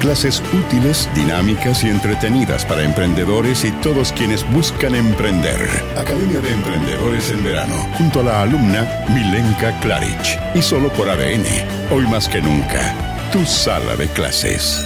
Clases útiles, dinámicas y entretenidas para emprendedores y todos quienes buscan emprender. Academia de Emprendedores en Verano, junto a la alumna Milenka Klaric. Y solo por ADN, hoy más que nunca, tu sala de clases.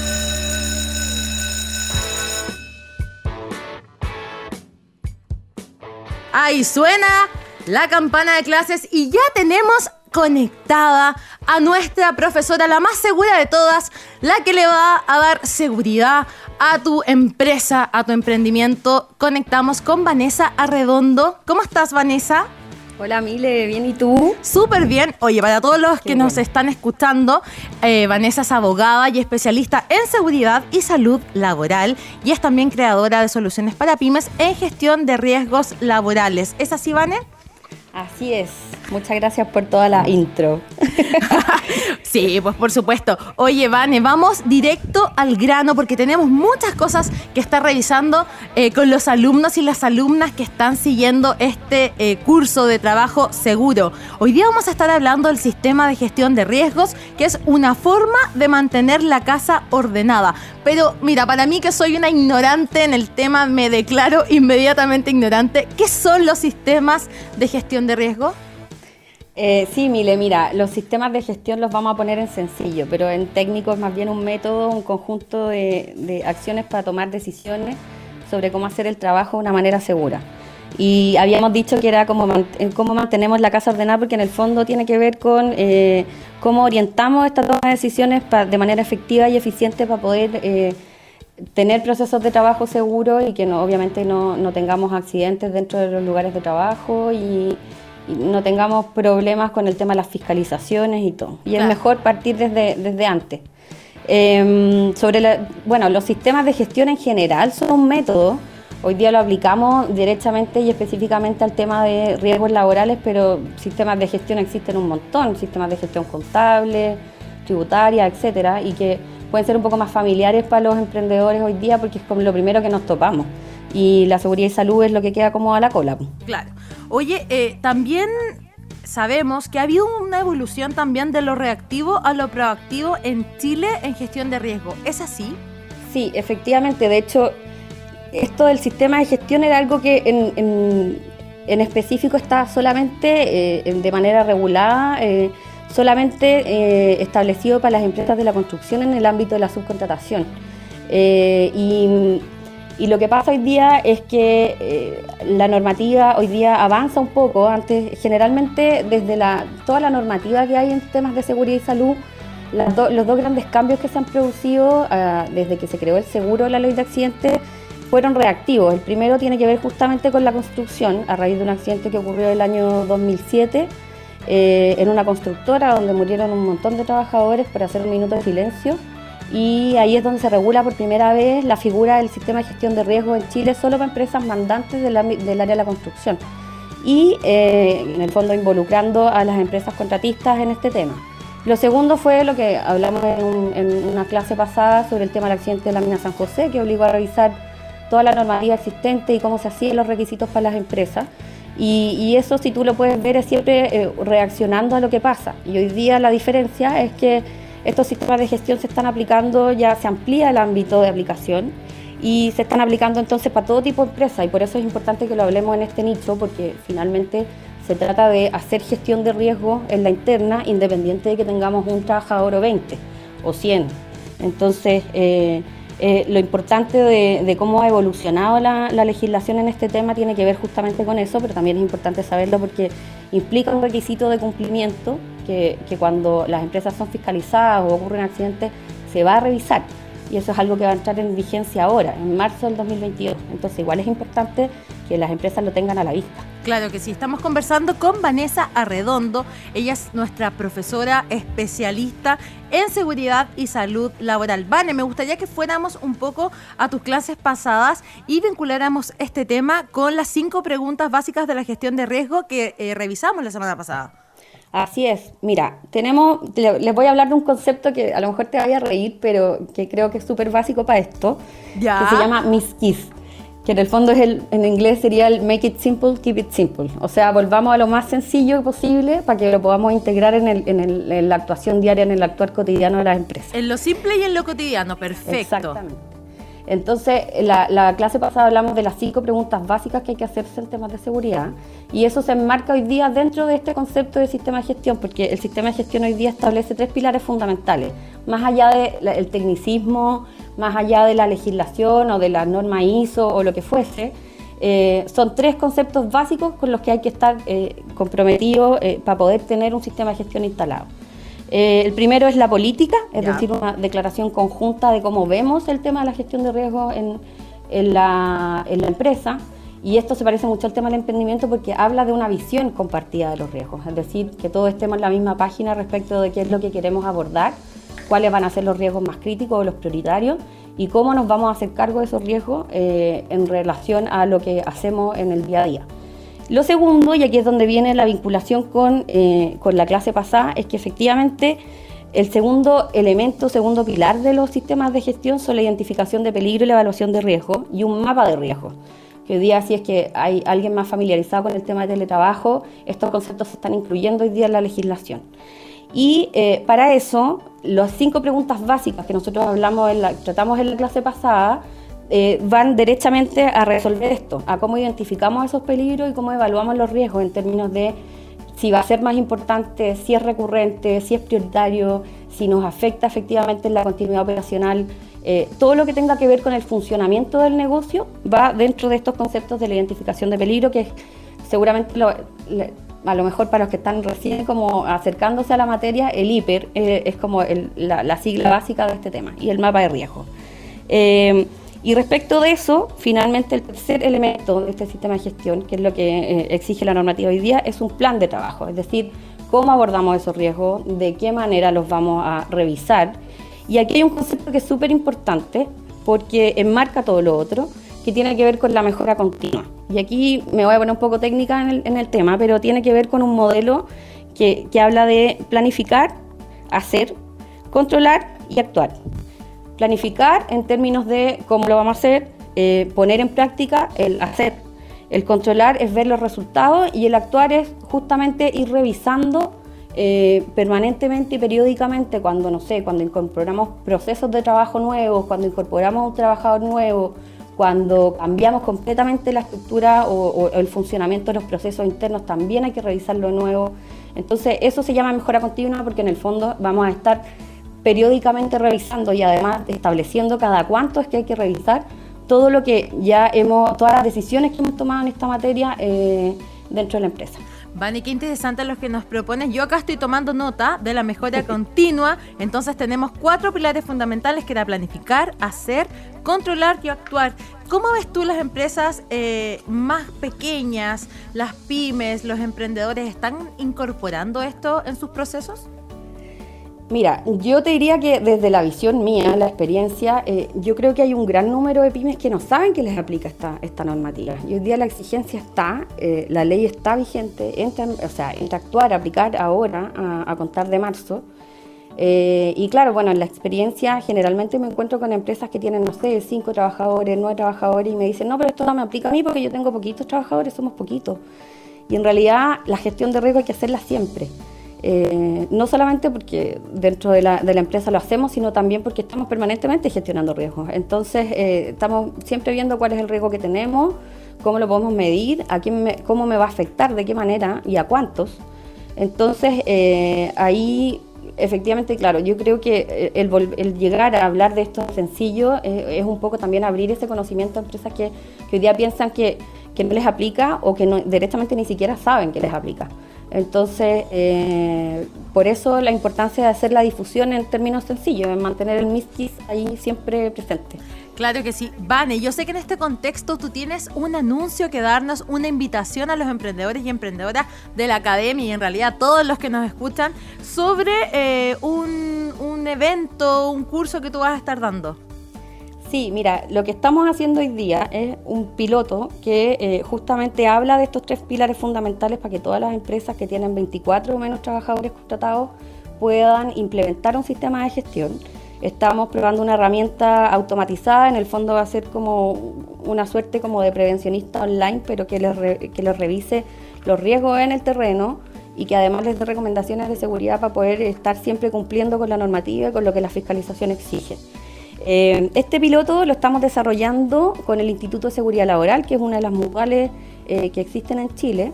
Ahí suena la campana de clases y ya tenemos conectada a nuestra profesora, la más segura de todas, la que le va a dar seguridad a tu empresa, a tu emprendimiento. Conectamos con Vanessa Arredondo. ¿Cómo estás, Vanessa? Hola Mile, ¿bien y tú? Súper bien. Oye, para todos los que nos están escuchando, eh, Vanessa es abogada y especialista en seguridad y salud laboral y es también creadora de soluciones para pymes en gestión de riesgos laborales. ¿Es así, Vane? Así es. Muchas gracias por toda la intro. sí, pues por supuesto. Oye, Vane, vamos directo al grano porque tenemos muchas cosas que estar revisando eh, con los alumnos y las alumnas que están siguiendo este eh, curso de trabajo seguro. Hoy día vamos a estar hablando del sistema de gestión de riesgos, que es una forma de mantener la casa ordenada. Pero mira, para mí que soy una ignorante en el tema, me declaro inmediatamente ignorante. ¿Qué son los sistemas de gestión de riesgo? Eh, sí, Mile, mira, los sistemas de gestión los vamos a poner en sencillo, pero en técnico es más bien un método, un conjunto de, acciones para tomar decisiones sobre cómo hacer el trabajo de una manera segura. Y habíamos dicho que era como cómo mantenemos la casa ordenada, porque en el fondo tiene que ver con eh, cómo orientamos esta toma de decisiones de manera efectiva y eficiente para poder eh, tener procesos de trabajo seguros y que no, obviamente no, no tengamos accidentes dentro de los lugares de trabajo y no tengamos problemas con el tema de las fiscalizaciones y todo. Y es mejor partir desde, desde antes. Em, sobre bueno, los sistemas de gestión en general son un método. Hoy día lo aplicamos directamente y específicamente al tema de riesgos laborales, pero sistemas de gestión existen un montón, sistemas de gestión contable, tributaria, etcétera, y que pueden ser un poco más familiares para los emprendedores hoy día porque es como lo primero que nos topamos. Y la seguridad y salud es lo que queda como a la cola. Claro. Oye, eh, también sabemos que ha habido una evolución también de lo reactivo a lo proactivo en Chile en gestión de riesgo. ¿Es así? Sí, efectivamente. De hecho, esto del sistema de gestión era algo que en, específico está solamente eh, de manera regulada, eh, solamente establecido para las empresas de la construcción en el ámbito de la subcontratación. y y lo que pasa hoy día es que eh, la normativa hoy día avanza un poco. Antes, generalmente, desde la, toda la normativa que hay en temas de seguridad y salud, los dos grandes cambios que se han producido ah, desde que se creó el seguro, la ley de accidentes, fueron reactivos. El primero tiene que ver justamente con la construcción, a raíz de un accidente que ocurrió el año 2007 eh, en una constructora donde murieron un montón de trabajadores por hacer un minuto de silencio y ahí es donde se regula por primera vez la figura del sistema de gestión de riesgos en Chile solo para empresas mandantes del, área de la construcción y eh, en el fondo involucrando a las empresas contratistas en este tema. Lo segundo fue lo que hablamos en, una clase pasada sobre el tema del accidente de la mina San José, que obligó a revisar toda la normativa existente y cómo se hacían los requisitos para las empresas. Y, eso, si tú lo puedes ver, es siempre eh, reaccionando a lo que pasa. Y hoy día la diferencia es que estos sistemas de gestión se están aplicando, ya se amplía el ámbito de aplicación y se están aplicando entonces para todo tipo de empresas y por eso es importante que lo hablemos en este nicho porque finalmente se trata de hacer gestión de riesgo en la interna independiente de que tengamos un trabajador o 20 o 100. Entonces, eh, eh, lo importante de, cómo ha evolucionado la, legislación en este tema tiene que ver justamente con eso, pero también es importante saberlo porque implica un requisito de cumplimiento que, cuando las empresas son fiscalizadas o ocurren accidentes se va a revisar. Y eso es algo que va a entrar en vigencia ahora, en marzo del 2022. Entonces igual es importante que las empresas lo tengan a la vista. Claro que sí, estamos conversando con Vanessa Arredondo, ella es nuestra profesora especialista en seguridad y salud laboral. Vane, me gustaría que fuéramos un poco a tus clases pasadas y vinculáramos este tema con las cinco preguntas básicas de la gestión de riesgo que eh, revisamos la semana pasada. Así es. Mira, tenemos, les voy a hablar de un concepto que a lo mejor te vaya a reír, pero que creo que es súper básico para esto, ¿Ya? que se llama MISKIS que en el fondo es el, en inglés sería el make it simple, keep it simple. O sea, volvamos a lo más sencillo posible para que lo podamos integrar en, el, en, el, en la actuación diaria, en el actuar cotidiano de las empresas. En lo simple y en lo cotidiano, perfecto. Exactamente. Entonces, la, la, clase pasada hablamos de las cinco preguntas básicas que hay que hacerse en temas de seguridad y eso se enmarca hoy día dentro de este concepto de sistema de gestión, porque el sistema de gestión hoy día establece tres pilares fundamentales, más allá del tecnicismo, más allá de la legislación o de la norma ISO o lo que fuese. Eh, son tres conceptos básicos con los que hay que estar eh, comprometidos eh, para poder tener un sistema de gestión instalado. El primero es la política, es decir, una declaración conjunta de cómo vemos el tema de la gestión de riesgos en, en la, en la empresa. Y esto se parece mucho al tema del emprendimiento porque habla de una visión compartida de los riesgos, es decir, que todos estemos en la misma página respecto de qué es lo que queremos abordar, cuáles van a ser los riesgos más críticos o los prioritarios y cómo nos vamos a hacer cargo de esos riesgos eh, en relación a lo que hacemos en el día a día. Lo segundo, y aquí es donde viene la vinculación con, eh, con la clase pasada, es que efectivamente el segundo elemento, segundo pilar de los sistemas de gestión son la identificación de peligro y la evaluación de riesgo y un mapa de riesgo. Que hoy día, si es que hay alguien más familiarizado con el tema de teletrabajo, estos conceptos se están incluyendo hoy día en la legislación. Y eh, para eso, las cinco preguntas básicas que nosotros hablamos en la, tratamos en la clase pasada eh, van derechamente a resolver esto, a cómo identificamos esos peligros y cómo evaluamos los riesgos en términos de si va a ser más importante, si es recurrente, si es prioritario, si nos afecta efectivamente en la continuidad operacional. Eh, todo lo que tenga que ver con el funcionamiento del negocio va dentro de estos conceptos de la identificación de peligro, que es seguramente lo, a lo mejor para los que están recién como acercándose a la materia, el hiper eh, es como la sigla básica de este tema y el mapa de riesgo. Eh, y respecto de eso, finalmente el tercer elemento de este sistema de gestión, que es lo que eh, exige la normativa hoy día, es un plan de trabajo, es decir, cómo abordamos esos riesgos, de qué manera los vamos a revisar. Y aquí hay un concepto que es súper importante porque enmarca todo lo otro, que tiene que ver con la mejora continua. Y aquí me voy a poner un poco técnica en el, en el tema, pero tiene que ver con un modelo que, que habla de planificar, hacer, controlar y actuar. Planificar en términos de cómo lo vamos a hacer, eh, poner en práctica el hacer. El controlar es ver los resultados y el actuar es justamente ir revisando eh, permanentemente y periódicamente cuando, no sé, cuando incorporamos procesos de trabajo nuevos, cuando incorporamos un trabajador nuevo, cuando cambiamos completamente la estructura o, el funcionamiento de los procesos internos, también hay que revisarlo nuevo. Entonces, eso se llama mejora continua porque en el fondo vamos a estar periódicamente revisando y además estableciendo cada cuánto es que hay que revisar todo lo que ya hemos, todas las decisiones que hemos tomado en esta materia eh, dentro de la empresa. Vani, qué interesante los que nos propones. Yo acá estoy tomando nota de la mejora continua. Entonces tenemos cuatro pilares fundamentales que era planificar, hacer, controlar y actuar. ¿Cómo ves tú las empresas eh, más pequeñas, las pymes, los emprendedores, están incorporando esto en sus procesos? Mira, yo te diría que desde la visión mía, la experiencia, eh, yo creo que hay un gran número de pymes que no saben que les aplica esta, esta normativa. Y hoy día la exigencia está, eh, la ley está vigente, entra, o sea, entra a actuar, a aplicar ahora, a, contar de marzo. Eh, y claro, bueno, en la experiencia generalmente me encuentro con empresas que tienen, no sé, cinco trabajadores, nueve trabajadores y me dicen, no, pero esto no me aplica a mí porque yo tengo poquitos trabajadores, somos poquitos. Y en realidad la gestión de riesgo hay que hacerla siempre. Eh, no solamente porque dentro de la, de la, empresa lo hacemos, sino también porque estamos permanentemente gestionando riesgos. Entonces, eh, estamos siempre viendo cuál es el riesgo que tenemos, cómo lo podemos medir, a quién cómo me va a afectar, de qué manera y a cuántos. Entonces, eh, ahí efectivamente, claro, yo creo que el, el, llegar a hablar de esto sencillo es un poco también abrir ese conocimiento a empresas que, que hoy día piensan que, que, no les aplica o que no, directamente ni siquiera saben que les aplica. Entonces, eh, por eso la importancia de hacer la difusión en términos sencillos, en mantener el MISTIS ahí siempre presente. Claro que sí. Vane, yo sé que en este contexto tú tienes un anuncio que darnos, una invitación a los emprendedores y emprendedoras de la academia y en realidad todos los que nos escuchan sobre eh, un, un evento, un curso que tú vas a estar dando. Sí, mira, lo que estamos haciendo hoy día es un piloto que eh, justamente habla de estos tres pilares fundamentales para que todas las empresas que tienen 24 o menos trabajadores contratados puedan implementar un sistema de gestión. Estamos probando una herramienta automatizada, en el fondo va a ser como una suerte como de prevencionista online, pero que les, que les revise los riesgos en el terreno y que además les dé recomendaciones de seguridad para poder estar siempre cumpliendo con la normativa y con lo que la fiscalización exige. Eh, este piloto lo estamos desarrollando con el Instituto de Seguridad Laboral, que es una de las mutuales eh, que existen en Chile.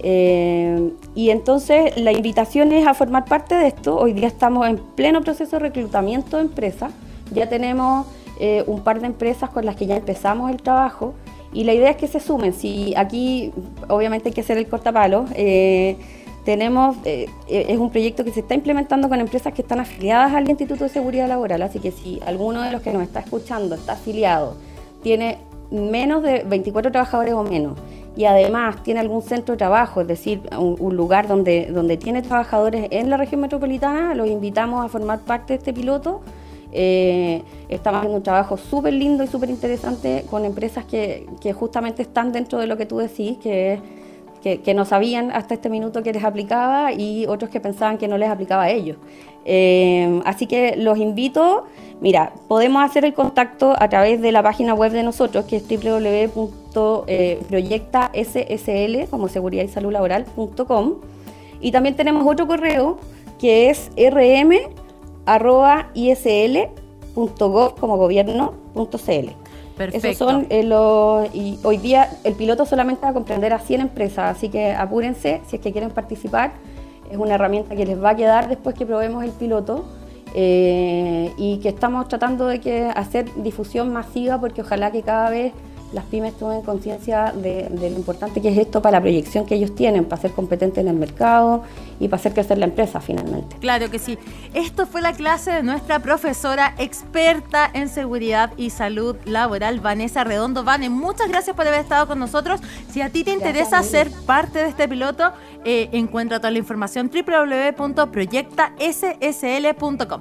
Eh, y entonces la invitación es a formar parte de esto. Hoy día estamos en pleno proceso de reclutamiento de empresas. Ya tenemos un par de empresas con las que ya empezamos el trabajo. Y la idea es que se sumen. Si aquí obviamente hay que hacer el cortapalo tenemos, eh, eh, es un proyecto que se está implementando con empresas que están afiliadas al Instituto de Seguridad Laboral, así que si alguno de los que nos está escuchando está afiliado, tiene menos de 24 trabajadores o menos, y además tiene algún centro de trabajo, es decir, un, lugar donde, donde tiene trabajadores en la región metropolitana, los invitamos a formar parte de este piloto. Eh, estamos haciendo un trabajo súper lindo y súper interesante con empresas que, que justamente están dentro de lo que tú decís, que es que, no sabían hasta este minuto que les aplicaba y otros que pensaban que no les aplicaba a ellos. Eh, así que los invito, mira, podemos hacer el contacto a través de la página web de nosotros, que es www.proyectassl, como seguridad y salud laboral.com. Y también tenemos otro correo que es rm.isl.gov como gobierno.cl. Perfecto. Esos son eh, los. Y hoy día el piloto solamente va a comprender a 100 empresas, así que apúrense si es que quieren participar. Es una herramienta que les va a quedar después que probemos el piloto. Eh, y que estamos tratando de que hacer difusión masiva porque ojalá que cada vez las pymes tomen conciencia de, lo importante que es esto para la proyección que ellos tienen, para ser competentes en el mercado y para hacer crecer la empresa finalmente. Claro que sí. Esto fue la clase de nuestra profesora experta en seguridad y salud laboral, Vanessa Redondo. Vane, muchas gracias por haber estado con nosotros. Si a ti te interesa ser parte de este piloto, eh, encuentra toda la información www.proyectassl.com.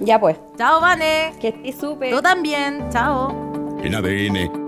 Ya pues. Chao, Vane. Que estés súper. Tú también. Chao. En ADN